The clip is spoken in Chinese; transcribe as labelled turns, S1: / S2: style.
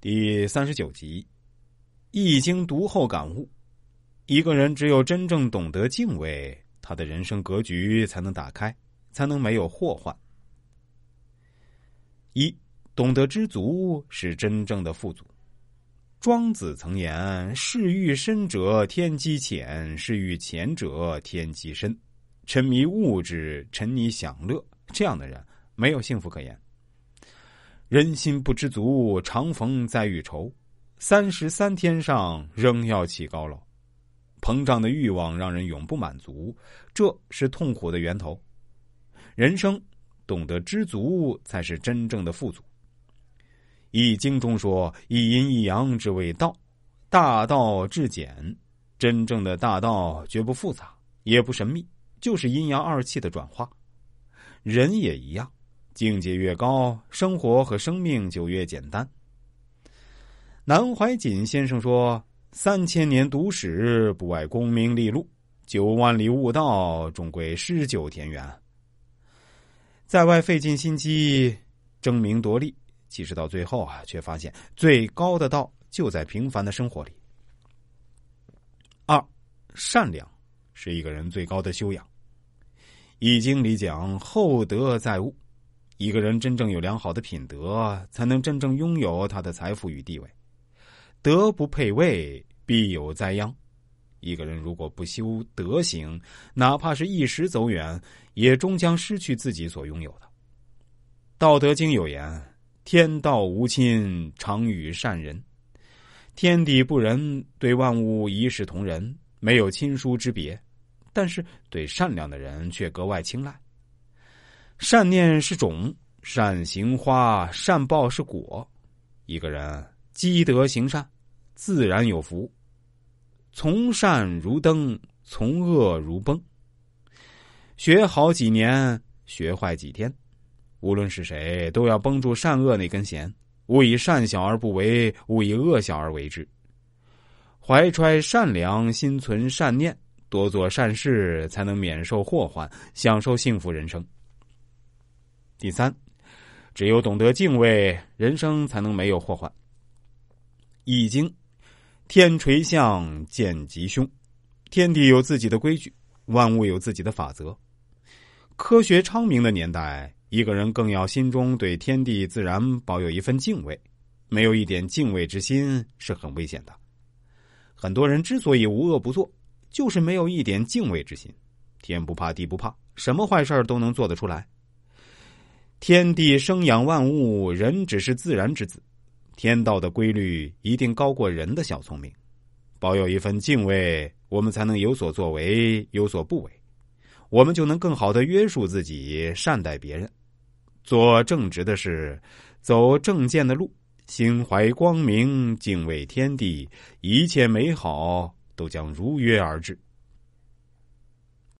S1: 第三十九集，《易经》读后感悟：一个人只有真正懂得敬畏，他的人生格局才能打开，才能没有祸患。一，懂得知足是真正的富足。庄子曾言：“事欲深者天机浅，事欲浅者天机深。”沉迷物质，沉迷享乐，这样的人没有幸福可言。人心不知足，常逢灾遇愁。三十三天上，仍要起高楼。膨胀的欲望让人永不满足，这是痛苦的源头。人生懂得知足，才是真正的富足。《易经》中说：“一阴一阳之谓道，大道至简。”真正的大道绝不复杂，也不神秘，就是阴阳二气的转化。人也一样。境界越高，生活和生命就越简单。南怀瑾先生说：“三千年读史，不外功名利禄；九万里悟道，终归诗酒田园。”在外费尽心机争名夺利，其实到最后啊，却发现最高的道就在平凡的生活里。二，善良是一个人最高的修养。《易经》里讲：“厚德载物。”一个人真正有良好的品德，才能真正拥有他的财富与地位。德不配位，必有灾殃。一个人如果不修德行，哪怕是一时走远，也终将失去自己所拥有的。《道德经》有言：“天道无亲，常与善人。”天地不仁，对万物一视同仁，没有亲疏之别，但是对善良的人却格外青睐。善念是种，善行花，善报是果。一个人积德行善，自然有福。从善如登，从恶如崩。学好几年，学坏几天。无论是谁，都要绷住善恶那根弦，勿以善小而不为，勿以恶小而为之。怀揣善良，心存善念，多做善事，才能免受祸患，享受幸福人生。第三，只有懂得敬畏，人生才能没有祸患。《易经》，天垂象见吉凶，天地有自己的规矩，万物有自己的法则。科学昌明的年代，一个人更要心中对天地自然保有一份敬畏，没有一点敬畏之心是很危险的。很多人之所以无恶不作，就是没有一点敬畏之心。天不怕地不怕，什么坏事都能做得出来。天地生养万物，人只是自然之子。天道的规律一定高过人的小聪明。保有一份敬畏，我们才能有所作为，有所不为。我们就能更好的约束自己，善待别人，做正直的事，走正见的路，心怀光明，敬畏天地，一切美好都将如约而至。